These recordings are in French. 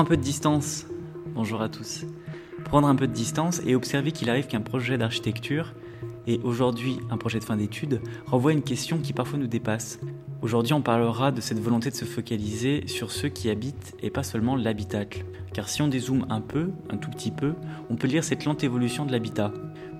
Un peu de distance. Bonjour à tous. Prendre un peu de distance et observer qu'il arrive qu'un projet d'architecture, et aujourd'hui un projet de fin d'études, renvoie une question qui parfois nous dépasse. Aujourd'hui, on parlera de cette volonté de se focaliser sur ceux qui habitent et pas seulement l'habitacle. Car si on dézoome un peu, un tout petit peu, on peut lire cette lente évolution de l'habitat.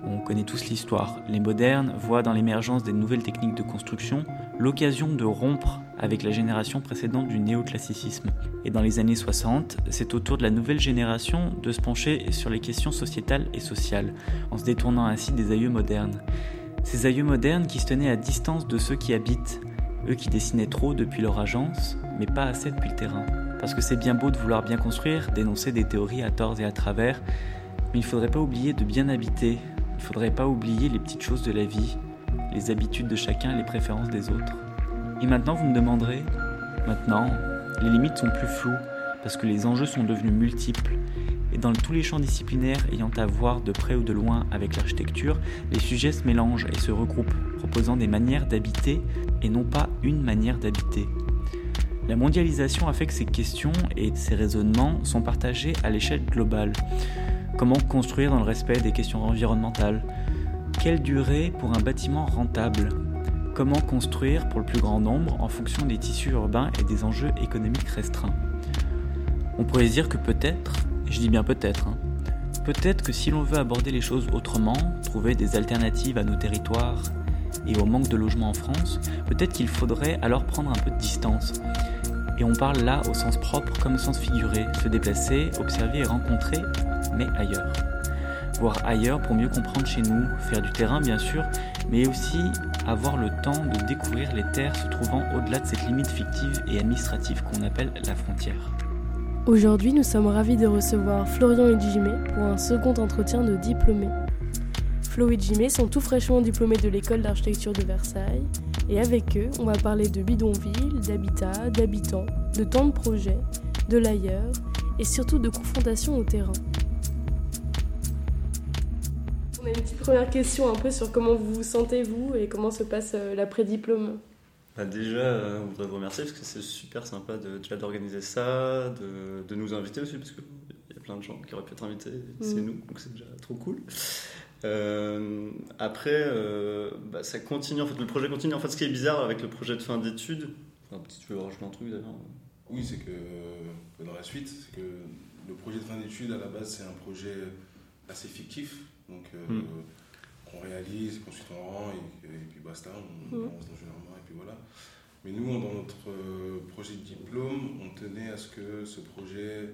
On connaît tous l'histoire. Les modernes voient dans l'émergence des nouvelles techniques de construction l'occasion de rompre avec la génération précédente du néoclassicisme. Et dans les années 60, c'est au tour de la nouvelle génération de se pencher sur les questions sociétales et sociales, en se détournant ainsi des aïeux modernes. Ces aïeux modernes qui se tenaient à distance de ceux qui habitent, eux qui dessinaient trop depuis leur agence, mais pas assez depuis le terrain. Parce que c'est bien beau de vouloir bien construire, d'énoncer des théories à tort et à travers, mais il ne faudrait pas oublier de bien habiter, il ne faudrait pas oublier les petites choses de la vie, les habitudes de chacun, les préférences des autres. Et maintenant, vous me demanderez, maintenant, les limites sont plus floues, parce que les enjeux sont devenus multiples. Et dans tous les champs disciplinaires ayant à voir de près ou de loin avec l'architecture, les sujets se mélangent et se regroupent, proposant des manières d'habiter et non pas une manière d'habiter. La mondialisation a fait que ces questions et ces raisonnements sont partagés à l'échelle globale. Comment construire dans le respect des questions environnementales? Quelle durée pour un bâtiment rentable? Comment construire pour le plus grand nombre en fonction des tissus urbains et des enjeux économiques restreints? On pourrait dire que peut-être, je dis bien peut-être, hein, peut-être que si l'on veut aborder les choses autrement, trouver des alternatives à nos territoires et au manque de logement en France, peut-être qu'il faudrait alors prendre un peu de distance. Et on parle là au sens propre comme au sens figuré, se déplacer, observer et rencontrer, mais ailleurs. Voir ailleurs pour mieux comprendre chez nous, faire du terrain bien sûr, mais aussi avoir le temps de découvrir les terres se trouvant au-delà de cette limite fictive et administrative qu'on appelle la frontière. Aujourd'hui, nous sommes ravis de recevoir Florian et Jimé pour un second entretien de diplômés. Flo et Jimé sont tout fraîchement diplômés de l'école d'architecture de Versailles et avec eux, on va parler de bidonville, d'habitat, d'habitants, de temps de projet, de l'ailleurs et surtout de confrontation au terrain. On a une petite première question un peu sur comment vous vous sentez vous et comment se passe euh, l'après-diplôme. Bah déjà, euh, on voudrait vous remercier parce que c'est super sympa de, déjà d'organiser ça, de, de nous inviter aussi parce qu'il y a plein de gens qui auraient pu être invités, c'est Mm. nous, donc c'est déjà trop cool. Euh, après, euh, bah, ça continue, en fait, le projet continue. En fait, ce qui est bizarre avec le projet de fin d'études, enfin, si tu veux rajouter un truc d'ailleurs. Oui, c'est que que dans la suite, c'est que le projet de fin d'études, à la base, c'est un projet assez fictif. Donc, euh, Mm. qu'on réalise, qu'ensuite on rend, et, et puis basta, on Mm. avance dans une armoire, et puis voilà. Mais nous, dans notre euh, projet de diplôme, on tenait à ce que ce projet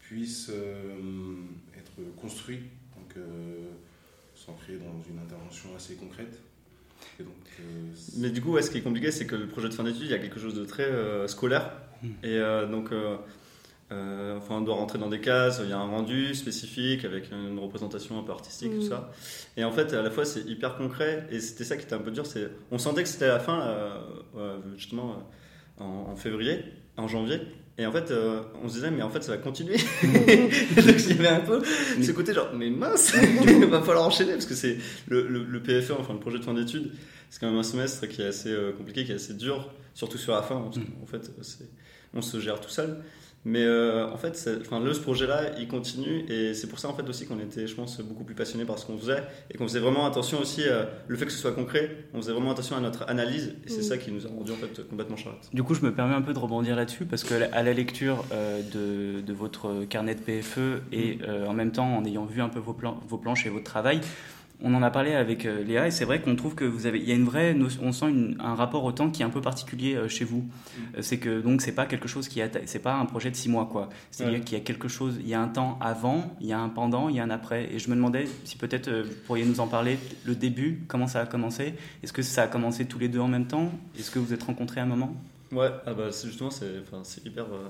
puisse euh, être construit, donc euh, s'ancrer dans une intervention assez concrète. Et donc, euh, Mais du coup, ouais, ce qui est compliqué, c'est que le projet de fin d'études, il y a quelque chose de très euh, scolaire. Et euh, donc, euh, enfin, on doit rentrer dans des cases, il y a un rendu spécifique avec une représentation un peu artistique, Mm. tout ça. Et en fait, à la fois, c'est hyper concret. Et c'était ça qui était un peu dur. c'est On sentait que c'était à la fin, euh, justement, euh, en, en février, en janvier. Et en fait, euh, on se disait, mais en fait, ça va continuer. Donc, il y avait un peu ce côté genre, mais mince, il va falloir enchaîner parce que c'est le, le, le PFE, enfin le projet de fin d'études, c'est quand même un semestre qui est assez compliqué, qui est assez dur, surtout sur la fin, parce qu'en fait, c'est- on se gère tout seul. Mais euh, en fait, enfin, le, ce projet-là, il continue et c'est pour ça en fait aussi qu'on était, je pense, beaucoup plus passionnés par ce qu'on faisait et qu'on faisait vraiment attention aussi à le fait que ce soit concret. On faisait vraiment attention à notre analyse et c'est Mm. ça qui nous a rendu en fait complètement charrette. Du coup, je me permets un peu de rebondir là-dessus parce que à la lecture euh, de, de votre carnet de PFE et euh, en même temps en ayant vu un peu vos, plans, vos planches et votre travail, on en a parlé avec euh, Léa et c'est vrai qu'on trouve que vous avez, il y a une vraie, notion- on sent une- un rapport au temps qui est un peu particulier euh, chez vous. Euh, c'est que donc c'est pas quelque chose qui est, c'est pas un projet de six mois quoi. C'est-à-dire Ouais. qu'il y a quelque chose, il y a un temps avant, il y a un pendant, il y a un après. Et je me demandais si peut-être vous pourriez nous en parler le début, comment ça a commencé? Est-ce que ça a commencé tous les deux en même temps? Est-ce que vous êtes rencontrés à un moment? Ouais, ah bah c'est justement c'est enfin, hyper euh,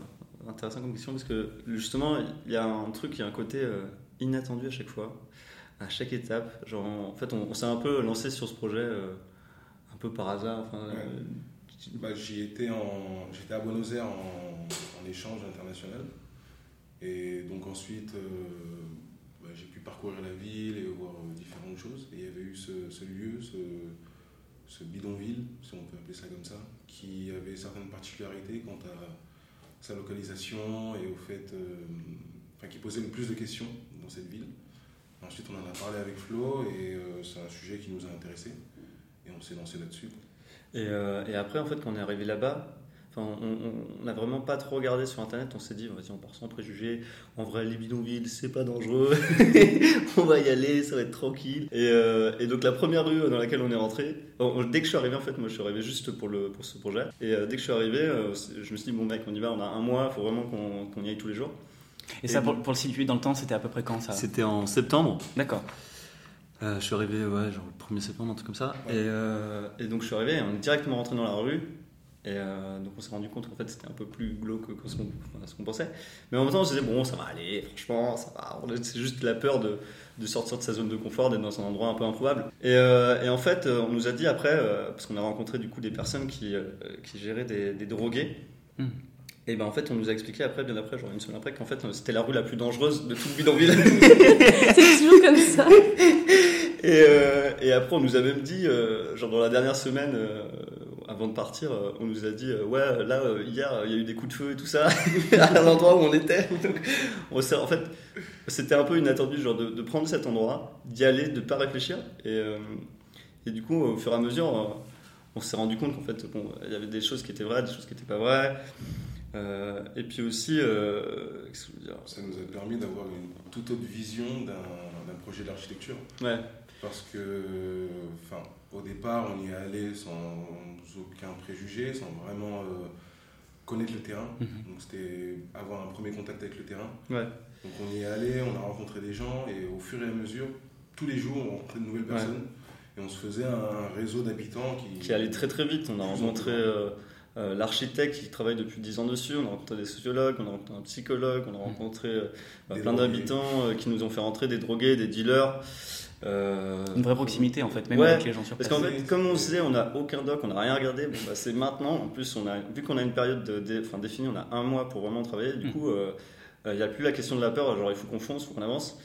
intéressant comme question parce que justement il y a un truc, il y a un côté euh, inattendu à chaque fois, à chaque étape. Genre en fait on, s'est un peu lancé sur ce projet euh, un peu par hasard. Enfin, euh, Bah, en, j'étais à Buenos Aires en, échange international. Et donc ensuite, euh, bah, j'ai pu parcourir la ville et voir différentes choses. Et il y avait eu ce, lieu, ce, ce bidonville, si on peut appeler ça comme ça, qui avait certaines particularités quant à sa localisation et au fait, enfin, qui posait le plus de questions dans cette ville. Ensuite, on en a parlé avec Flo et euh, c'est un sujet qui nous a intéressés et on s'est lancé là-dessus. Et, euh, et après, en fait, quand on est arrivé là-bas, enfin, on n'a vraiment pas trop regardé sur internet. On s'est dit, vas-y, on part sans préjugés. En vrai, les bidonvilles, c'est pas dangereux. on va y aller, ça va être tranquille. Et, euh, et donc, la première rue dans laquelle on est rentré, dès que je suis arrivé, en fait, moi je suis arrivé juste pour, le, pour ce projet. Et dès que je suis arrivé, je me suis dit, bon, mec, on y va, on a un mois, il faut vraiment qu'on qu'on y aille tous les jours. Et ça, pour, pour le situer dans le temps, c'était à peu près quand ça? C'était en septembre. D'accord. Euh, je suis arrivé, ouais, genre le 1er septembre, un truc comme ça. Ouais. Et, euh, et donc je suis arrivé, on est directement rentré dans la rue. Et euh, donc on s'est rendu compte qu'en fait c'était un peu plus glauque que ce qu'on pensait. Mais en même temps on se disait, bon, ça va aller, franchement, ça va. C'est juste la peur de, de sortir de sa zone de confort, d'être dans un endroit un peu improbable. Et, euh, et en fait, on nous a dit après, parce qu'on a rencontré du coup des personnes qui, qui géraient des, des drogués. Hmm. Et ben en fait, on nous a expliqué après, bien après, genre une semaine après, qu'en fait c'était la rue la plus dangereuse de tout le bidonville. C'est toujours comme ça. Et, euh, et après, on nous a même dit, euh, genre dans la dernière semaine, euh, avant de partir, euh, on nous a dit, euh, ouais, là, euh, hier, il y a eu des coups de feu et tout ça, à l'endroit où on était. Donc, on s'est- en fait, c'était un peu inattendu, genre de, de prendre cet endroit, d'y aller, de pas réfléchir. Et, euh, et du coup, au fur et à mesure, euh, on s'est rendu compte qu'en fait, bon, il y avait des choses qui étaient vraies, des choses qui n'étaient pas vraies. Euh, et puis aussi, euh, qu'est-ce que je veux dire Ça nous a permis d'avoir une toute autre vision d'un projet d'architecture. Ouais, Parce que, enfin, au départ, on y est allé sans aucun préjugé, sans vraiment euh, connaître le terrain. Mhm. Donc c'était avoir un premier contact avec le terrain. ouais. Donc on y est allé, on a rencontré des gens et au fur et à mesure, tous les jours, on rencontrait de nouvelles Ouais. personnes et on se faisait un réseau d'habitants qui, qui allait très très vite. On a rencontré. Euh, l'architecte qui travaille depuis 10 ans dessus, on a rencontré des sociologues, on a rencontré un psychologue, on a rencontré euh, bah, plein d'habitants euh, qui nous ont fait rentrer, des drogués, des dealers. Une vraie proximité en fait, même Ouais, avec les gens sur Parce place. qu'en fait, comme on disait, on n'a aucun doc, on n'a rien regardé. Bon, bah, c'est maintenant. En plus, on a, vu qu'on a une période de, définie, on a un mois pour vraiment travailler. Du Mm. coup, il n'y a plus la question de la peur. Genre, il faut qu'on fonce, il faut qu'on avance.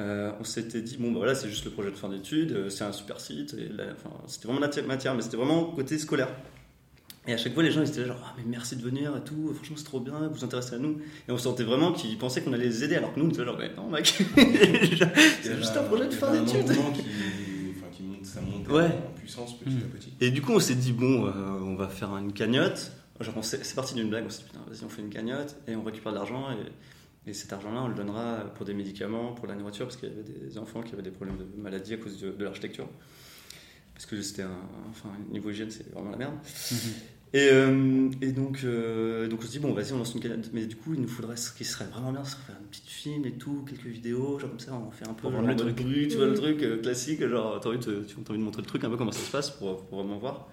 Euh, on s'était dit, bon, bah, voilà, c'est juste le projet de fin d'études, euh, c'est un super site. Et là, enfin, c'était vraiment la ti- matière, mais c'était vraiment côté scolaire. Et à chaque fois, les gens ils étaient là, genre, ah, mais merci de venir et tout, franchement, c'est trop bien, vous vous intéressez à nous. Et on sentait vraiment qu'ils pensaient qu'on allait les aider, alors que nous, on était genre, mais non, mec, c'est juste un projet de fin d'études. qui, enfin, qui monte, ça monte Ouais. en puissance petit à petit. Et du coup, on s'est dit, bon, euh, on va faire une cagnotte. Genre, c'est parti d'une blague, on s'est dit, putain, vas-y, on fait une cagnotte et on récupère de l'argent. Et, et cet argent-là, on le donnera pour des médicaments, pour la nourriture, parce qu'il y avait des enfants qui avaient des problèmes de maladie à cause de, de l'architecture. Parce que c'était un. Enfin, niveau hygiène, c'est vraiment la merde. Mhm. Et, euh, et donc, euh, donc on se dit, bon, vas-y, on lance une cagnotte. Mais du coup, il nous faudrait ce qui serait vraiment bien, ce serait faire un petit film et tout, quelques vidéos, genre comme ça, on fait un peu genre, le truc. bruit, tu vois, le truc euh, classique, genre, t'as envie, de, tu as envie de montrer le truc un peu comment ça se passe pour, pour vraiment voir.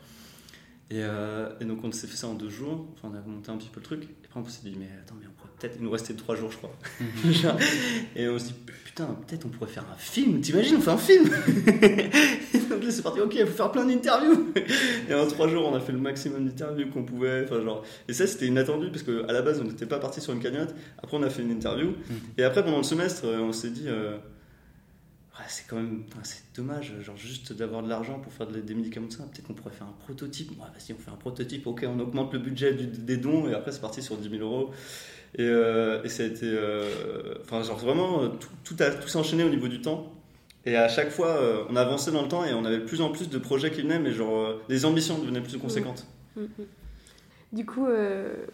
Et, euh, et donc, on s'est fait ça en deux jours, enfin, on a monté un petit peu le truc. Et après, on s'est dit, mais attends, mais on pourrait peut-être. Il nous restait trois jours, je crois. Mhm. Et on se dit, putain, peut-être on pourrait faire un film. T'imagines, on fait un film Donc là, c'est parti, ok, il faut faire plein d'interviews. Et en trois jours, on a fait le maximum d'interviews qu'on pouvait. Enfin, genre... Et ça, c'était inattendu parce qu'à la base, on n'était pas parti sur une cagnotte. Après, on a fait une interview. Et après, pendant le semestre, euh, on s'est dit, euh, ouais, c'est quand même c'est dommage, genre juste d'avoir de l'argent pour faire de- des médicaments de ça. Peut-être qu'on pourrait faire un prototype. Ouais, vas-y, on fait un prototype. Ok, on augmente le budget du- des dons. Et après, c'est parti sur 10 000 euros. Et, euh, et ça a été. euh, Enfin, genre vraiment, tout, tout, a, tout s'est enchaîné au niveau du temps. Et à chaque fois, euh, on avançait dans le temps et on avait de plus en plus de projets qui venaient, mais genre, euh, les ambitions devenaient plus conséquentes. Mm, mm. Du coup, euh,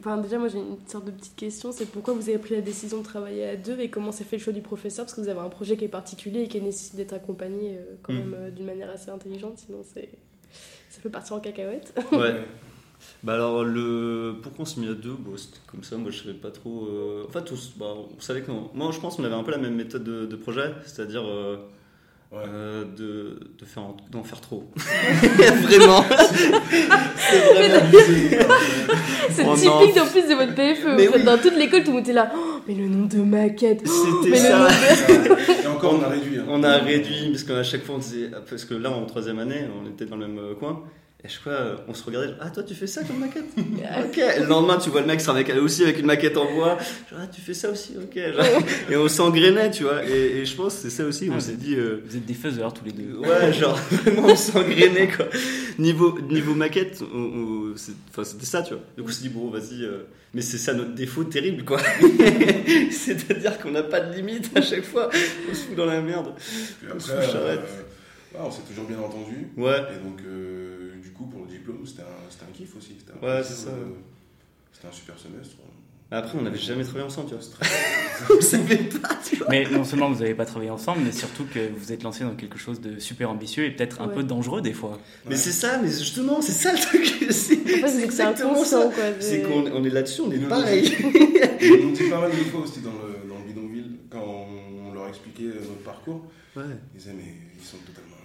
enfin, déjà, moi j'ai une sorte de petite question c'est pourquoi vous avez pris la décision de travailler à deux et comment s'est fait le choix du professeur? Parce que vous avez un projet qui est particulier et qui nécessite d'être accompagné euh, quand Mm. même euh, d'une manière assez intelligente, sinon c'est ça peut partir en cacahuète. Ouais. Bah alors, le... pourquoi on s'est mis à deux? Bon, C'était comme ça, moi je savais pas trop. euh, En fait, on, bah, on savait que. Moi je pense qu'on avait un peu la même méthode de, de projet, c'est-à-dire euh, Ouais. euh, de, de faire en- d'en faire trop. vraiment C'est vraiment. C'est Oh typique en plus de votre PFE. Mais en fait, oui. Dans toute l'école, tout le monde était là. Oh, mais le nom de maquette. C'était Mais ça. Et encore, on a réduit. hein. On a réduit, parce qu'à chaque fois on disait. Parce que là, en troisième année, on était dans le même coin. Et je crois, on se regardait, genre, ah toi tu fais ça comme maquette? Ok. Et le lendemain, tu vois le mec c'est un mec aussi avec une maquette en bois. Genre, ah tu fais ça aussi, ok. Genre, et on s'engrainait, tu vois. Et, et je pense que c'est ça aussi, on Ah, s'est dit. euh, Vous êtes des faiseurs tous les deux. Ouais, genre vraiment on s'engrainait quoi. Niveau, niveau maquette, on- on- c'était ça, tu vois. Donc on s'est dit, bon, vas-y, euh, mais c'est ça notre défaut terrible quoi. C'est-à-dire qu'on n'a pas de limite à chaque fois, on se fout dans la merde. Puis On se après, euh, ouais, on s'est toujours bien entendu. Ouais, Et donc, euh, du coup, pour le diplôme, c'était un, c'était un kiff aussi. C'était un Ouais, C'était un super semestre. après on n'avait jamais travaillé ensemble, tu vois. on savait pas, tu vois. Mais non seulement vous n'avez pas travaillé ensemble, mais surtout que vous vous êtes lancé dans quelque chose de super ambitieux et peut-être un Ouais. peu dangereux des fois. Mais c'est ça, mais justement, c'est ça le truc. C'est En fait, exactement ça. quoi. C'est qu'on on est là-dessus, on est Nous, pareil. Ont dit pas mal de fois aussi dans le, dans le bidonville, quand on, leur expliquait notre parcours, Ouais. ils disaient, mais ils sont totalement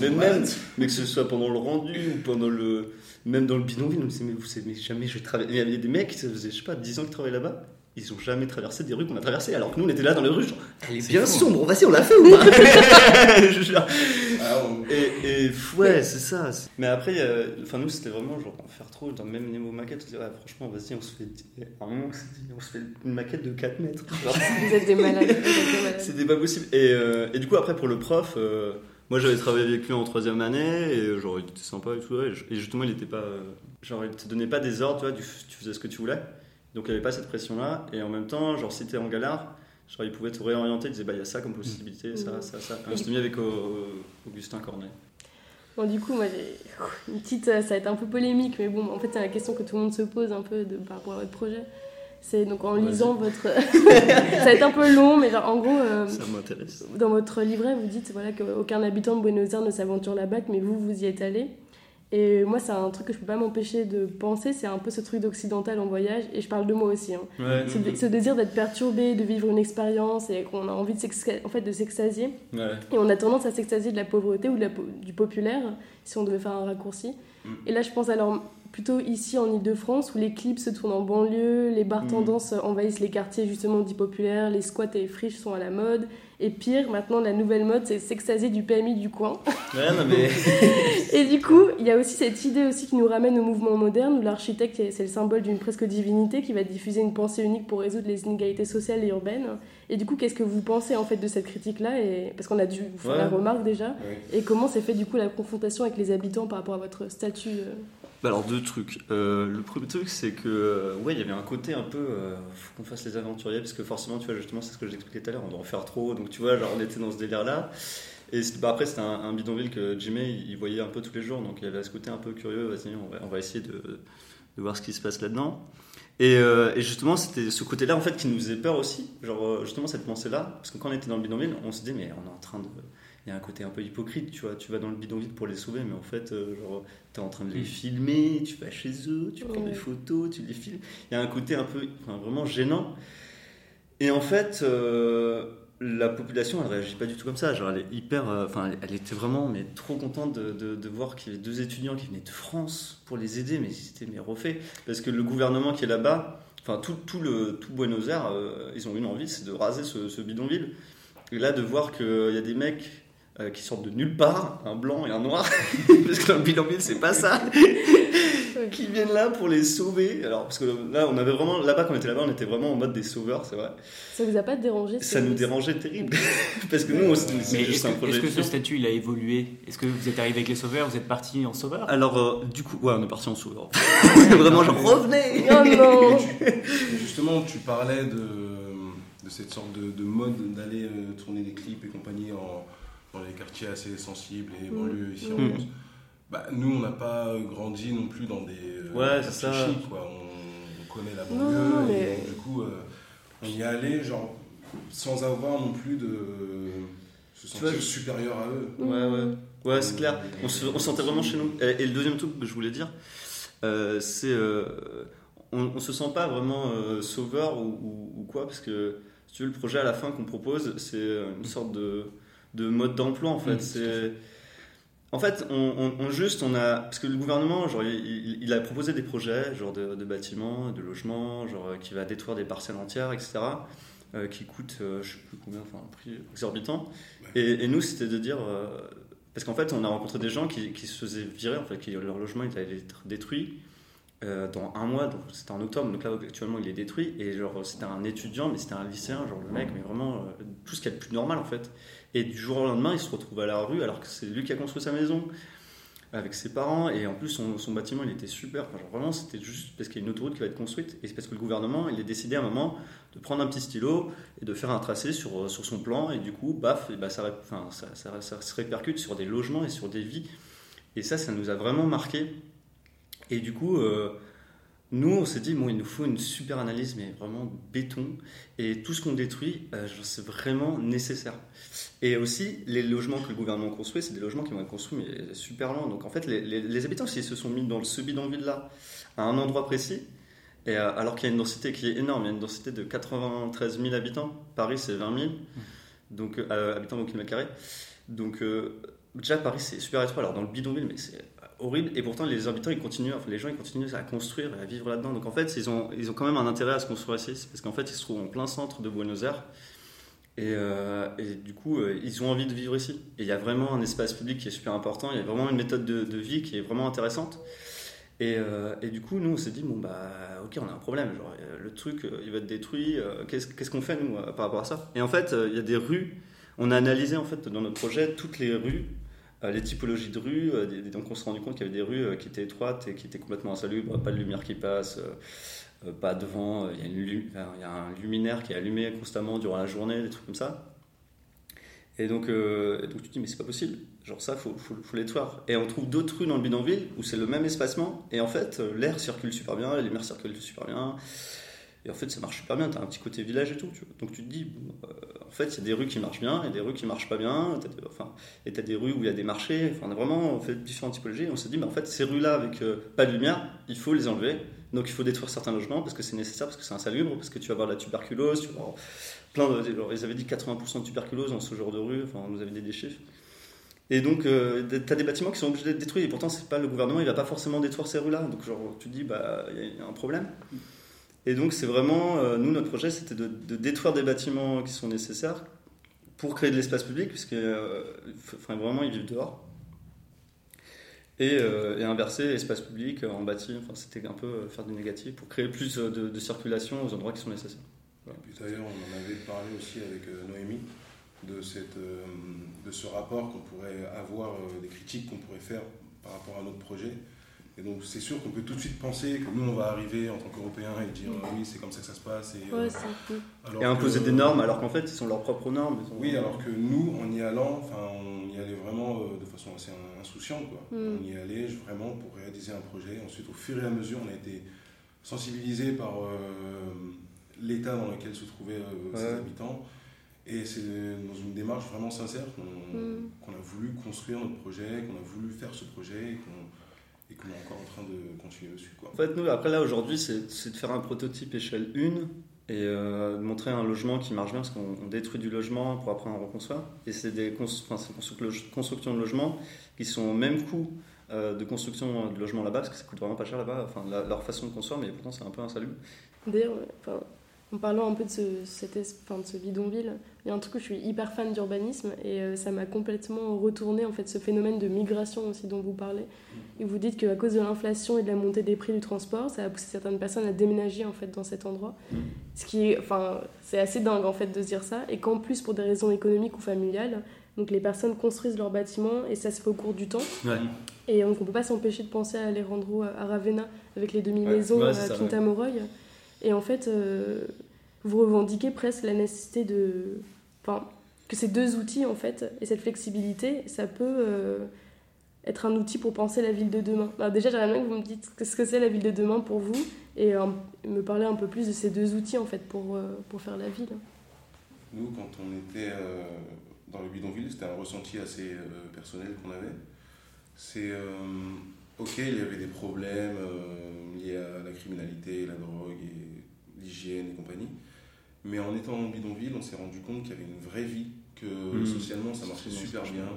Mais même, mais que ce soit pendant le rendu ou pendant le. Même dans le bidonville, on disait, mais vous savez, mais jamais je travaille. Il y avait des mecs, ça faisait, je sais pas, 10 ans qu'ils travaillaient là-bas. Ils ont jamais traversé des rues qu'on a traversées, alors que nous on était là dans les rues, genre, elle est bien fou, sombre, vas-y, on l'a fait ou pas? Ah, Et, et ouais, c'est ça. Mais après, enfin, nous c'était vraiment genre, en faire trop, dans le même niveau maquette, on se dit, ouais, franchement, vas-y, on se fait. À un moment, on s'est dit, on se fait une maquette de 4 mètres. Vous êtes des malades. vous êtes des malades. C'était pas possible. Et, euh, et du coup, après, pour le prof, euh, moi j'avais travaillé avec lui en troisième année, et genre il était sympa et tout, et je- justement, il était pas. euh, genre, il te donnait pas des ordres, tu vois, tu, faisais ce que tu voulais. Donc il n'y avait pas cette pression-là, et en même temps, genre, si t'es en galère, genre, il pouvait te réorienter, il disait, bah, il y a ça comme possibilité, ça, Mhm. ça, ça. Et on s'était mis avec Augustin Cornet. Bon, du coup, moi, j'ai une petite. euh, Ça va être un peu polémique, mais bon, en fait, c'est la question que tout le monde se pose un peu de, par rapport à votre projet. C'est donc en lisant votre. ça va être un peu long, mais genre, en gros, euh, Ça m'intéresse. dans votre livret, vous dites voilà, qu'aucun habitant de Buenos Aires ne s'aventure là-bas, mais vous, vous y êtes allé. Et moi, c'est un truc que je peux pas m'empêcher de penser, c'est un peu ce truc d'occidental en voyage, et je parle de moi aussi. hein. Ouais. Ce, ce désir d'être perturbé, de vivre une expérience, et qu'on a envie de s'exca- en fait, de s'extasier. Ouais. Et on a tendance à s'extasier de la pauvreté ou de la po- du populaire, si on devait faire un raccourci. Mm. Et là, je pense alors plutôt ici en Ile-de-France, où les clips se tournent en banlieue, les bars Mm. tendances envahissent les quartiers justement dits populaires, les squats et les friches sont à la mode. Et pire, maintenant, la nouvelle mode, c'est s'extasier du PMI du coin. Ouais, non, mais. Et du coup, il y a aussi cette idée aussi qui nous ramène au mouvement moderne, où l'architecte, c'est le symbole d'une presque divinité qui va diffuser une pensée unique pour résoudre les inégalités sociales et urbaines. Et du coup, qu'est-ce que vous pensez en fait de cette critique-là et... Parce qu'on a dû vous faire Ouais. la remarque déjà. Ouais. Et comment s'est fait du coup la confrontation avec les habitants par rapport à votre statut euh, Bah alors deux trucs. Euh, le premier truc c'est que euh, ouais il y avait un côté un peu euh, faut qu'on fasse les aventuriers parce que forcément tu vois justement c'est ce que j'expliquais tout à l'heure on doit en faire trop. Donc tu vois genre on était dans ce délire là et bah, après c'était un, bidonville que Jimmy il, voyait un peu tous les jours. Donc il y avait ce côté un peu curieux vas-y on va, essayer de, voir ce qui se passe là-dedans. Et, euh, et justement c'était ce côté là en fait qui nous faisait peur aussi. Genre justement cette pensée là parce que quand on était dans le bidonville on se dit mais on est en train de il y a un côté un peu hypocrite, tu vois. Tu vas dans le bidonville pour les sauver, mais en fait, euh, genre, t'es en train de les Mm. filmer, tu vas chez eux, tu prends Ouais. des photos, tu les filmes. Il y a un côté un peu, enfin, vraiment gênant. Et en fait, euh, la population, elle réagit pas du tout comme ça. Genre, elle est hyper, euh, elle, elle était vraiment, mais trop contente de, de- de voir qu'il y avait deux étudiants qui venaient de France pour les aider, mais c'était mais refait. Parce que le gouvernement qui est là-bas, enfin, tout, tout le tout Buenos Aires, euh, ils ont une envie, c'est de raser ce, ce bidonville. Et là, de voir qu'il y a des mecs euh, qui sortent de nulle part, un blanc et un noir, parce que dans le bidonville, c'est pas ça, qui viennent là pour les sauver. Alors, parce que là, on avait vraiment, là-bas, quand on était là-bas, on était vraiment en mode des sauveurs, c'est vrai. Ça vous a pas dérangé Ça nous dérangeait terrible, parce que nous, on- c'est juste un projet est-ce que ce statut il a évolué? Est-ce que vous êtes arrivé avec les sauveurs Vous êtes parti en sauveur? Alors, euh, du coup, ouais, on est parti en sauveur. vraiment, genre, revenez Oh non. Justement, tu parlais de, de cette sorte de, de mode d'aller euh, tourner des clips et compagnie en, dans les quartiers assez sensibles et Mm. banlieues ici en Mm. France. Bah, nous, on n'a pas grandi non plus dans des euh, Ouais, quartiers c'est ça. chics, quoi. On, on connaît la banlieue non, et mais- donc, du coup, euh, on y allait genre sans avoir non plus de se vois, sentir supérieur à eux. Ouais, ouais. Ouais, c'est clair. On se, on sentait vraiment chez nous. Et, et le deuxième truc que je voulais dire, euh, c'est. euh, on, on se sent pas vraiment euh, sauveur ou, ou- ou quoi, parce que si tu veux, le projet à la fin qu'on propose, c'est une sorte de, de mode d'emploi en fait. Mm, c'est. En fait, on, on- on juste, on a. Parce que le gouvernement, genre, il, a proposé des projets, genre de, de bâtiments, de logements, genre, euh, qui va détruire des parcelles entières, etc., euh, qui coûtent, euh, je sais plus combien, enfin, un prix exorbitant. Et, et nous, c'était de dire. euh, Parce qu'en fait, on a rencontré des gens qui, qui se faisaient virer, en fait, qui, leur logement était allé être détruit dans un mois, donc c'était en octobre, donc là actuellement il est détruit, et genre c'était un étudiant, mais c'était un lycéen, genre le mec, mais vraiment tout ce qu'il y a de plus normal en fait. Et du jour au lendemain, il se retrouve à la rue alors que c'est lui qui a construit sa maison avec ses parents, et en plus son, bâtiment il était super, enfin, vraiment c'était juste parce qu'il y a une autoroute qui va être construite, et c'est parce que le gouvernement il a décidé à un moment de prendre un petit stylo et de faire un tracé sur, euh, sur son plan, et du coup, baf, bah, ça, ça, ça se répercute sur des logements et sur des vies. Et ça, ça nous a vraiment marqué. Et du coup, euh, nous, on s'est dit, bon, il nous faut une super analyse, mais vraiment béton. Et tout ce qu'on détruit, euh, c'est vraiment nécessaire. Et aussi, les logements que le gouvernement construit, c'est des logements qui vont être construits, mais super lents. Donc en fait, les, les, les habitants, s'ils se sont mis dans ce bidonville-là, à un endroit précis, euh, alors qu'il y a une densité qui est énorme, il y a une densité de 93 000 habitants. Paris, c'est 20 000 donc, euh, habitants au kilomètre carré. Donc, euh, déjà, Paris, c'est super étroit. Alors, dans le bidonville, mais c'est horrible. Et pourtant, les habitants, ils continuent, enfin, les gens, ils continuent à construire et à vivre là-dedans. Donc, en fait, ils ont, ils ont quand même un intérêt à se construire ici. Parce qu'en fait, ils se trouvent en plein centre de Buenos Aires. Et, euh, et du coup, euh, ils ont envie de vivre ici. Et il y a vraiment un espace public qui est super important. Il y a vraiment une méthode de, vie qui est vraiment intéressante. Et, euh, et, du coup, nous, on s'est dit, bon, bah, ok, on a un problème. Genre, le truc, il va être détruit. Qu'est-ce qu'on fait, nous, par rapport à ça? Et en fait, il y a des rues. On a analysé, en fait, dans notre projet, toutes les rues, les typologies de rues. donc, on s'est rendu compte qu'il y avait des rues qui étaient étroites et qui étaient complètement insalubres, pas de lumière qui passe. pas de vent, il y, a un luminaire qui est allumé constamment durant la journée, des trucs comme ça. Et donc, euh, donc tu te dis, mais c'est pas possible. Genre ça, faut, faut, faut l'étoire. Et on trouve d'autres rues dans le bidonville où c'est le même espacement. Et en fait, l'air circule super bien, les lumières circulent super bien. Et en fait, ça marche super bien. Tu as un petit côté village et tout. Tu donc tu te dis, euh, en fait, il y a des rues qui marchent bien et des rues qui marchent pas bien. As, enfin, et tu as des rues où il y a des marchés. Enfin, on a vraiment fait différentes typologies. Et on s'est dit, mais en fait, ces rues-là avec euh, pas de lumière, il faut les enlever. Donc il faut détruire certains logements parce que c'est nécessaire, parce que c'est insalubre, parce que tu vas avoir de la tuberculose, tu vas avoir plein de. Ils avaient dit 80% de tuberculose dans ce genre de rue, enfin, nous avait dit des chiffres. Et donc, euh, tu as des bâtiments qui sont obligés d'être détruits, et pourtant, c'est pas le gouvernement, il va pas forcément détruire ces rues-là. Donc, genre, tu te dis, bah, il y a un problème. Et donc, c'est vraiment, euh, nous, notre projet, c'était de, détruire des bâtiments qui sont nécessaires pour créer de l'espace public, puisque euh, vraiment, ils vivent dehors. Et, euh, et, inverser l'espace public en bâti, c'était un peu faire du négatif pour créer plus de, circulation aux endroits qui sont nécessaires. Et puis d'ailleurs, on en avait parlé aussi avec euh, Noémie de, cette, euh, de ce rapport qu'on pourrait avoir, euh, des critiques qu'on pourrait faire par rapport à notre projet. Et donc c'est sûr qu'on peut tout de suite penser que nous on va arriver en tant qu'Européens et dire euh, oui c'est comme ça que ça se passe et, ouais, et imposer que, des normes alors qu'en fait ils sont leurs propres normes. Sont... Oui alors que nous en y allant, enfin on y allait vraiment de façon assez insouciante quoi. Mm. On y allait vraiment pour réaliser un projet. Ensuite au fur et à mesure on a été sensibilisés par l'état dans lequel se trouvaient euh, ouais. ces habitants. Et c'est dans une démarche vraiment sincère qu'on mm. qu a voulu construire notre projet, qu'on a voulu faire ce projet et qu'on qu est encore en train de continuer dessus. Quoi. En fait, nous, après là, aujourd'hui, c'est de faire un prototype échelle 1 et euh, de montrer un logement qui marche bien parce qu'on détruit du logement pour après en reconstruire. Et c'est des constructions de logements qui sont au même coût euh, de construction de logements là-bas parce que ça coûte vraiment pas cher là-bas, enfin la, leur façon de construire, mais pourtant c'est un peu insalubre. D'ailleurs, enfin, en parlant un peu de ce, cette, enfin, de ce bidonville, il y a un truc où je suis hyper fan d'urbanisme et euh, ça m'a complètement retourné en fait ce phénomène de migration aussi dont vous parlez. Et vous dites qu'à cause de l'inflation et de la montée des prix du transport, ça a poussé certaines personnes à déménager en fait dans cet endroit. Ce qui est, enfin, c'est assez dingue en fait de se dire ça et qu'en plus pour des raisons économiques ou familiales, donc les personnes construisent leurs bâtiments et ça se fait au cours du temps. Ouais. Et donc on peut pas s'empêcher de penser à Alejandro à Ravenna avec les demi-maisons ouais, à Quinta Moroy. Et en fait, euh, vous revendiquez presque la nécessité de. Enfin, que ces deux outils, en fait, et cette flexibilité, ça peut euh, être un outil pour penser la ville de demain. Alors déjà, j'aimerais bien que vous me dites ce que c'est la ville de demain pour vous, et euh, me parler un peu plus de ces deux outils, en fait, pour, pour faire la ville. Nous, quand on était dans le bidonville, c'était un ressenti assez personnel qu'on avait. C'est. Ok, il y avait des problèmes liés à la criminalité, la drogue et l'hygiène et compagnie. Mais en étant en bidonville, on s'est rendu compte qu'il y avait une vraie vie, que mmh. socialement ça marchait super bien,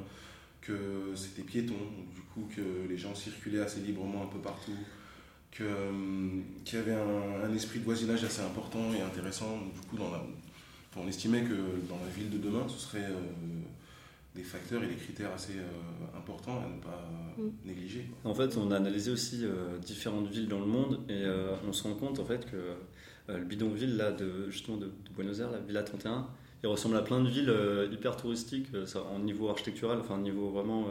que c'était piéton, du coup que les gens circulaient assez librement un peu partout, qu'il qu y avait un, un, esprit de voisinage assez important et intéressant. Du coup, dans la, on estimait que dans la ville de demain, ce serait euh, des facteurs et des critères assez importants à ne pas mm. négliger. En fait, on a analysé aussi différentes villes dans le monde et on se rend compte en fait que le bidonville là, de, justement de, Buenos Aires, la Villa 31, il ressemble à plein de villes hyper touristiques ça, en niveau architectural, enfin niveau vraiment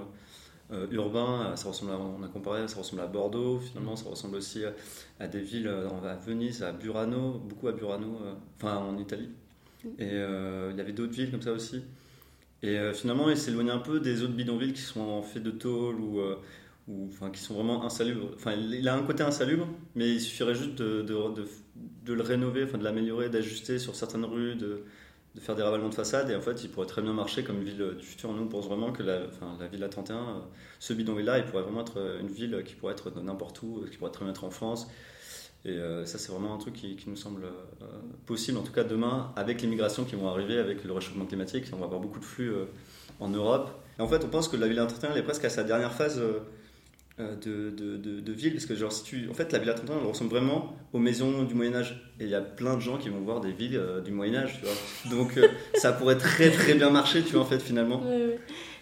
euh, urbain, ça ressemble à, on a comparé, ça ressemble à Bordeaux, finalement ça ressemble aussi à, des villes, euh, à Venise, à Burano, beaucoup à Burano, euh, enfin en Italie. Mm. Et il y avait d'autres villes comme ça aussi. Et finalement, il s'éloigne un peu des autres bidonvilles qui sont en fait de tôle ou, enfin, qui sont vraiment insalubres. Enfin, il a un côté insalubre, mais il suffirait juste de, le rénover, enfin, de l'améliorer, d'ajuster sur certaines rues, de, faire des ravalements de façade et en fait il pourrait très bien marcher comme une ville du futur. Nous on pense vraiment que la, enfin, la ville à 31, euh, ce bidonville-là, il pourrait vraiment être euh, une ville qui pourrait être n'importe où, qui pourrait très bien être en France. Et euh, ça c'est vraiment un truc qui, nous semble possible, en tout cas demain, avec l'immigration qui vont arriver, avec le réchauffement climatique, on va avoir beaucoup de flux en Europe. Et en fait on pense que la ville à 31 elle est presque à sa dernière phase euh, de, de, de, ville parce que genre si tu en fait la Villa 31 elle ressemble vraiment aux maisons du Moyen Âge et il y a plein de gens qui vont voir des villes euh, du Moyen Âge tu vois. Donc euh, ça pourrait très très bien marcher tu vois en fait finalement.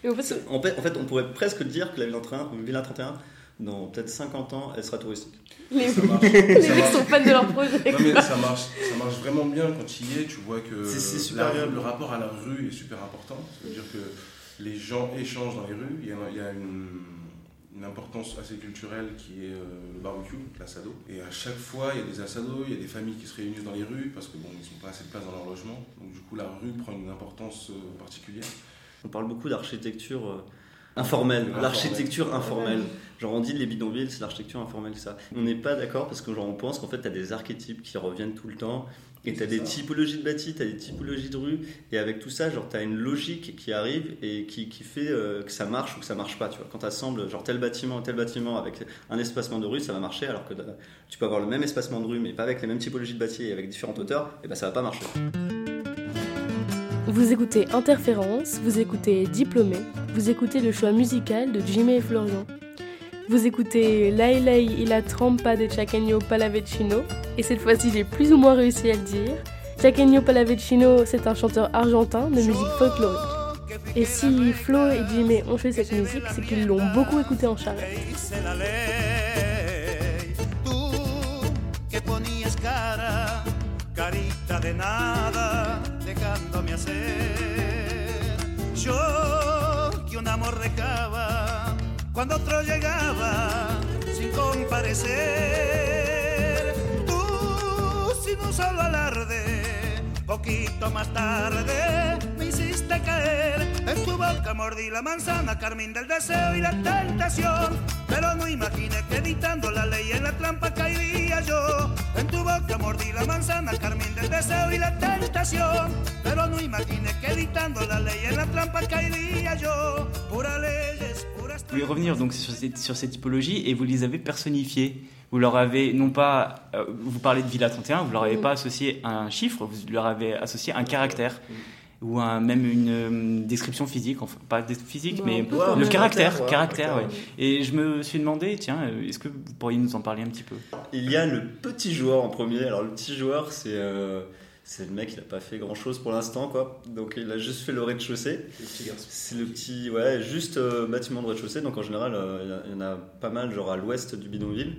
En, fait, en, fait, on pourrait presque dire que la Villa 31, Villa 31 dans peut-être 50 ans elle sera touristique. Les, mecs sont fans de leur projet mais ça marche. Ça marche vraiment bien quand tu y es tu vois que le rapport à la rue est super important. Ça veut dire que les gens échangent dans les rues. Il y a, il y a une une importance assez culturelle qui est euh, le barbecue, l'assado. Et à chaque fois, il y a des assados, il y a des familles qui se réunissent dans les rues parce que bon, ils n'ont pas assez de place dans leur logement. Donc du coup, la rue prend une importance euh, particulière. On parle beaucoup d'architecture euh, informelle, l'architecture informelle. Genre on dit les bidonvilles, c'est l'architecture informelle, ça. On n'est pas d'accord parce que genre on pense qu'en fait, tu as des archétypes qui reviennent tout le temps et tu as des typologies de bâtis, tu as des typologies de rues, et avec tout ça, genre, tu as une logique qui arrive et qui, qui fait euh, que ça marche ou que ça marche pas. Tu vois. Quand tu assembles genre, tel bâtiment, tel bâtiment avec un espacement de rue, ça va marcher, alors que tu peux avoir le même espacement de rue, mais pas avec les mêmes typologies de bâtis et avec différentes hauteurs, et ben ça va pas marcher. Vous écoutez Interférence, vous écoutez Diplômé, vous écoutez le choix musical de Jimmy et Florian. Vous écoutez Lai Lai y la Trampa de Chaqueño Palavecino, et cette fois-ci j'ai plus ou moins réussi à le dire. Chaqueño Palavecino, c'est un chanteur argentin de musique folklorique. Et si Flo et Jimmy ont fait cette musique, c'est qu'ils l'ont beaucoup écoutée en charrette. hacer. Yo que un amor dejaba cuando otro llegaba sin comparecer. Tú sin un solo alarde, poquito más tarde hiciste caer. En tu boca mordí la manzana, carmín del deseo y la tentación. Pero no imaginé que editando la ley en la trampa caería yo. En tu boca mordí la manzana, carmín del deseo y la tentación. Pero no imaginé que editando la ley en la trampa caería yo. Pura leyes, vous voulez revenir donc sur, cette, sur ces typologies et vous les avez personnifiées. Vous leur avez, non pas, euh, vous parlez de Villa 31, vous leur avez pas associé un chiffre, vous leur avez associé un caractère. Ou un, même une, description physique, enfin pas physique, mais le caractère, caractère, ouais. Et je me suis demandé, tiens, euh, est-ce que vous pourriez nous en parler un petit peu? Il y a le petit joueur en premier. Alors le petit joueur, c'est euh, c'est le mec, il n'a pas fait grand chose pour l'instant, quoi. Donc il a juste fait le rez-de-chaussée. C'est le petit, ouais, juste euh, bâtiment de rez-de-chaussée. Donc en général, euh, il y en a pas mal, genre à l'ouest du bidonville.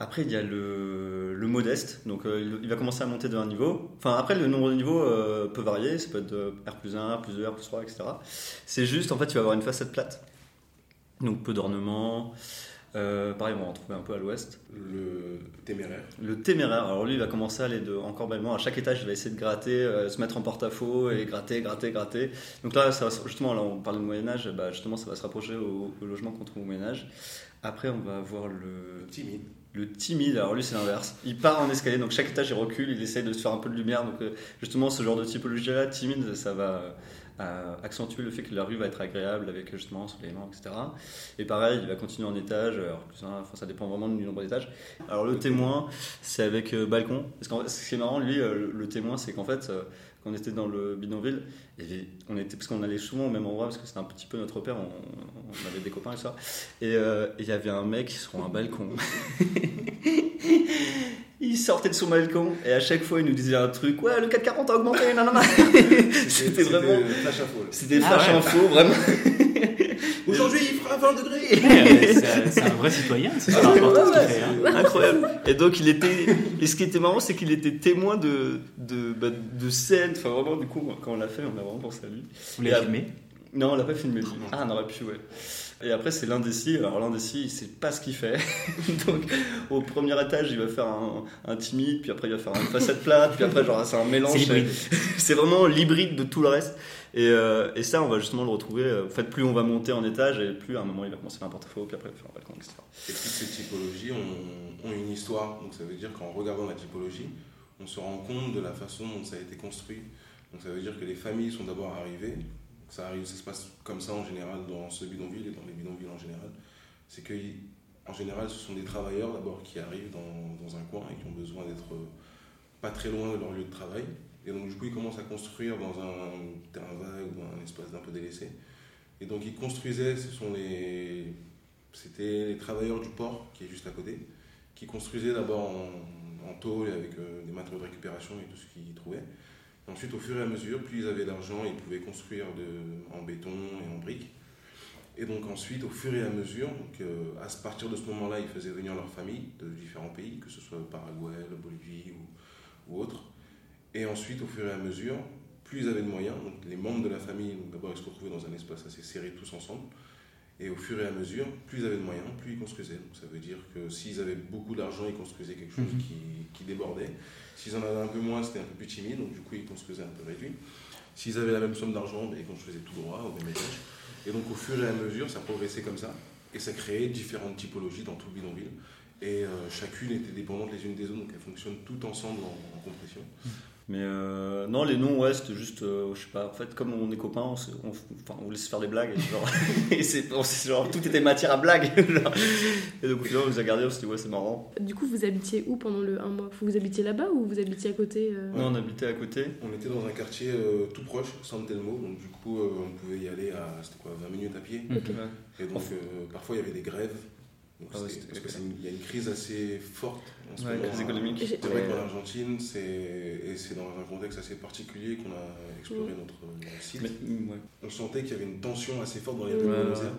Après, il y a le, le modeste. Donc euh, il va commencer à monter d'un niveau. Enfin, après, le nombre de niveaux peut varier. Ça peut être de R plus 1, R plus 2, R plus 3, etc. C'est juste, en fait, tu vas avoir une façade plate. Donc peu d'ornements. Euh, pareil, on va en trouver un peu à l'ouest. Le téméraire. Le téméraire. Alors lui, il va commencer à aller de, encore bellement. À chaque étage, il va essayer de gratter, euh, se mettre en porte-à-faux et gratter, gratter, gratter. Donc là, ça justement, là, on parle de Moyen Âge. Bah, justement, ça va se rapprocher au, logement qu'on trouve au Moyen Âge. Après, on va avoir le timide. Le timide, alors lui c'est l'inverse. Il part en escalier, donc chaque étage il recule, il essaye de se faire un peu de lumière. Donc euh, justement ce genre de typologie-là, timide, ça va, accentuer le fait que la rue va être agréable avec justement soleillement, etc. Et pareil, il va continuer en étage, alors ça dépend vraiment du nombre d'étages. Alors le témoin, c'est avec euh, balcon. Parce que ce qui est marrant, lui, euh, le, témoin, c'est qu'en fait, euh, quand on était dans le bidonville, on était, parce qu'on allait souvent au même endroit, parce que c'était un petit peu notre père, on, avait des copains et ça. Et il y avait un mec sur un balcon. il sortait de son balcon et à chaque fois il nous disait un truc ouais le 440 a augmenté nanana c'était vraiment flash info. c'était Ah flash ouais. info vraiment Aujourd'hui, il fera 20 degrés. Ouais, c'est un vrai citoyen, c'est ce qu'il fait. hein. incroyable et donc il était et ce qui était marrant c'est qu'il était témoin de de, bah, de scènes enfin vraiment du coup quand on l'a fait on a vraiment pensé à lui Vous l'avez à- filmé? Non on l'a pas filmé lui. ah on aurait pu ouais et après c'est l'indécis alors l'indécis il sait pas ce qu'il fait donc au premier étage il va faire un, un timide puis après il va faire une façade plate puis après genre c'est un mélange C'est vraiment l'hybride de tout le reste. Et, euh, et ça, on va justement le retrouver. euh, En fait, plus on va monter en étage, et plus à un moment il va commencer à faire un porte-à-faux, puis après il va faire un balcon, etc. Et toutes ces typologies ont, ont une histoire. Donc ça veut dire qu'en regardant la typologie, on se rend compte de la façon dont ça a été construit. Donc ça veut dire que les familles sont d'abord arrivées. Ça arrive, ça se passe comme ça en général dans ce bidonville et dans les bidonvilles en général. C'est que en général, ce sont des travailleurs d'abord qui arrivent dans, dans un coin et qui ont besoin d'être euh, pas très loin de leur lieu de travail. Et donc du coup, ils commencent à construire dans un terrain vague ou un espace d'un peu délaissé. Et donc ils construisaient, ce sont les, c'était les travailleurs du port qui est juste à côté, qui construisaient d'abord en, en tôle avec euh, des matériaux de récupération et tout ce qu'ils trouvaient. Ensuite, au fur et à mesure, plus ils avaient d'argent, ils pouvaient construire en béton et en briques. Et donc ensuite, au fur et à mesure, euh, à partir de ce moment-là, ils faisaient venir leurs familles de différents pays, que ce soit le Paraguay, la Bolivie ou, autre. Et ensuite, au fur et à mesure, plus ils avaient de moyens, les membres de la famille, d'abord ils se retrouvaient dans un espace assez serré tous ensemble, et au fur et à mesure, plus ils avaient de moyens, plus ils construisaient. Donc ça veut dire que s'ils avaient beaucoup d'argent, ils construisaient quelque chose Mhm. qui, qui débordait. S'ils en avaient un peu moins, c'était un peu plus timide, donc du coup ils construisaient un peu réduit. S'ils avaient la même somme d'argent, ben, ils construisaient tout droit, au même étage. Et donc au fur et à mesure, ça progressait comme ça, et ça créait différentes typologies dans tout le bidonville. Et euh, chacune était dépendante les unes des autres, donc elles fonctionnent toutes ensemble en, en compression. Mais euh, non, les noms, ouais, c'était juste, euh, je sais pas, en fait, comme on est copains, on, se- on, enfin, on voulait se faire des blagues, et genre, et c'est, on genre, tout était matière à blague. genre. Et donc, final, on les a gardés, on s'est dit, ouais, c'est marrant. Du coup, vous habitiez où pendant le un mois? Vous habitiez là-bas ou vous habitiez à côté euh? Nous, on habitait à côté. On était dans un quartier euh, tout proche, San Telmo, donc du coup euh, on pouvait y aller à c'était quoi, 20 minutes à pied. Et donc euh, parfois il y avait des grèves. Donc, Ah ouais, parce y a une crise assez forte en ce Ouais, moment. crise économique. C'est vrai qu'en Argentine, c'est et c'est dans un contexte assez particulier qu'on a exploré notre euh, site. Mais, mm, ouais. On sentait qu'il y avait une tension assez forte dans les deux ouais, Buenos ouais. Aires.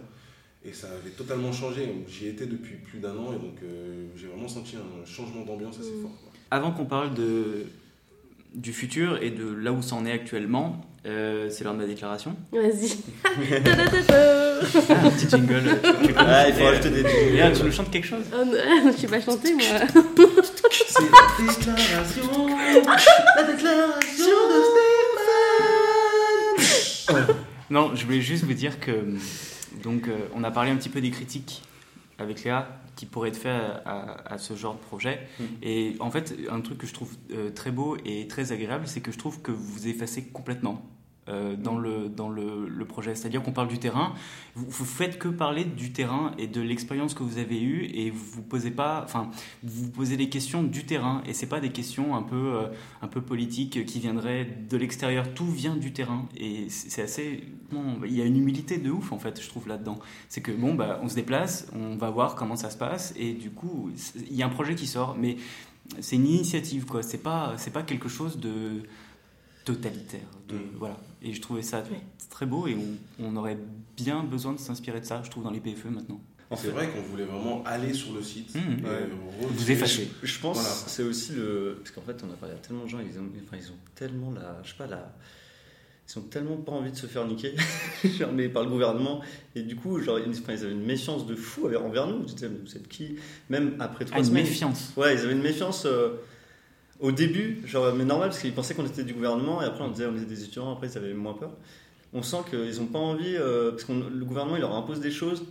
Et ça avait totalement changé. J'y étais depuis plus d'un an et donc euh, j'ai vraiment senti un changement d'ambiance assez Mm. fort. quoi. Avant qu'on parle de, du futur et de là où ça en est actuellement, euh, c'est l'heure de ma déclaration. Vas-y. Ta-da-ta-ta. Ah, un petit jingle. euh, tu- tu- Ah, il faut rajouter des. euh, Léa, tu nous chantes quelque chose? Oh non, je suis pas chanter moi. C'est la déclaration, la déclaration de Stéphane. Non, je voulais juste vous dire que donc euh, on a parlé un petit peu des critiques avec Léa qui pourraient être faites à, à- à ce genre de projet. Mm. Et en fait, un truc que je trouve euh, très beau et très agréable, c'est que je trouve que vous effacez complètement. Euh, dans le, dans le, le projet. C'est-à-dire qu'on parle du terrain, vous, vous faites que parler du terrain et de l'expérience que vous avez eue et vous vous posez pas, enfin, vous posez des questions du terrain et c'est pas des questions un peu, euh, un peu politiques qui viendraient de l'extérieur. Tout vient du terrain et c'est assez, bon, il y a une humilité de ouf en fait, je trouve là-dedans. C'est que bon, bah, on se déplace, on va voir comment ça se passe et du coup, il y a un projet qui sort, mais c'est une initiative quoi. C'est pas, c'est pas quelque chose de totalitaire. De, Mm. Voilà. Et je trouvais ça très beau et on, on aurait bien besoin de s'inspirer de ça, je trouve, dans les PFE maintenant. En C'est vrai qu'on voulait vraiment aller sur le site Mmh. Ouais. retrouver- Vous effacez. Je pense Voilà. c'est aussi le. Parce qu'en fait, on a parlé à tellement de gens, ils ont, enfin, ils ont tellement la. Je sais pas, la. Ils ont tellement pas envie de se faire niquer genre, mais par le gouvernement. Et du coup, genre, ils, enfin, ils avaient une méfiance de fou envers nous. Je disais, mais vous êtes qui? Même après trois Ah, une semaines. méfiance. Ouais, ils avaient une méfiance euh, au début, genre, mais normal, parce qu'ils pensaient qu'on était du gouvernement, et après on disait on était des étudiants, après ils avaient moins peur. On sent qu'ils n'ont pas envie, euh, parce que le gouvernement il leur impose des choses.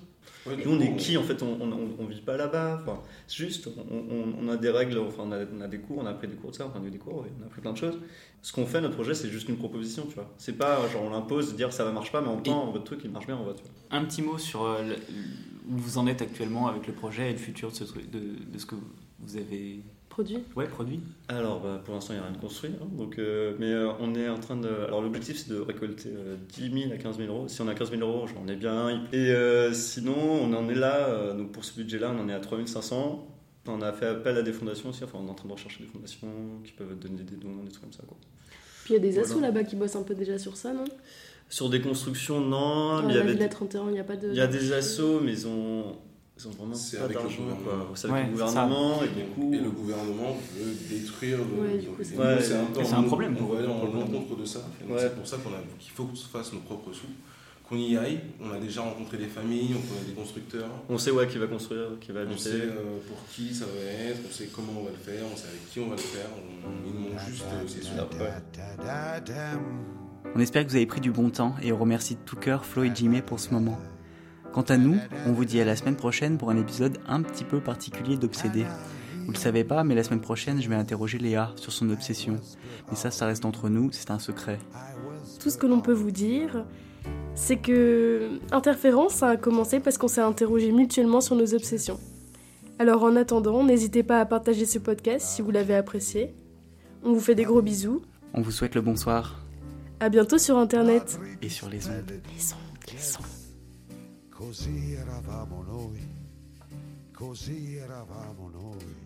Ouais, Nous on est qui en fait On, on, on- on vit pas là-bas. Enfin, c'est juste, on, on- on a des règles, enfin on a, on a des cours, on a appris des cours de ça, enfin on a eu des cours, on a appris plein de choses. Ce qu'on fait, notre projet, c'est juste une proposition, tu vois. C'est pas genre on l'impose, dire ça va marche pas, mais en même temps, votre truc il marche bien, on va, tu vois. Un petit mot sur euh, le- où vous en êtes actuellement avec le projet et le futur de ce, truc, de, de ce que vous avez Produit? ouais, produit. Alors, bah, pour l'instant, il n'y a rien de construit. hein, donc, euh, mais euh, on est en train de. Alors, l'objectif, c'est de récolter euh, 10 000 à 15 000 euros. Si on a 15 000 euros, j'en ai bien un. Et euh, sinon, on en est là. euh, donc, pour ce budget-là, on en est à 3 500. on a fait appel à des fondations aussi. Enfin, on est en train de rechercher des fondations qui peuvent donner des dons, des trucs comme ça. Quoi. Puis il y a des Voilà. assos là-bas qui bossent un peu déjà sur ça, non? Sur des constructions, non. Il y La avait Villa des- 31, il n'y a pas de. Il y a des assos, mais ils ont, ils ont vraiment C'est pas avec le gouvernement. quoi. C'est avec Ouais, le gouvernement, et Et, du coup. et le gouvernement veut détruire le. C'est- nous, Ouais, c'est un, problème. On va aller en l'encontre de ça. Ouais. C'est pour ça qu'on a- qu'il faut qu'on se fasse nos propres sous, qu'on y aille. On a déjà rencontré des familles, on connaît des constructeurs. On sait ouais, qui va construire, qui va On habiter. sait euh, pour qui ça va être, on sait comment on va le faire, on sait avec qui on va le faire. On, il nous manque juste euh, ces sous. On espère que vous avez pris du bon temps et on remercie de tout cœur Flo et Jimmy pour ce moment. Quant à nous, on vous dit à la semaine prochaine pour un épisode un petit peu particulier d'Obsédé. Vous le savez pas, mais la semaine prochaine, je vais interroger Léa sur son obsession. Mais ça, ça reste entre nous, c'est un secret. Tout ce que l'on peut vous dire, c'est que Interférence ça a commencé parce qu'on s'est interrogé mutuellement sur nos obsessions. Alors en attendant, n'hésitez pas à partager ce podcast si vous l'avez apprécié. On vous fait des gros bisous. On vous souhaite le bonsoir À bientôt sur internet. et sur les ondes. Les sons, les sons. Così eravamo noi, così eravamo noi.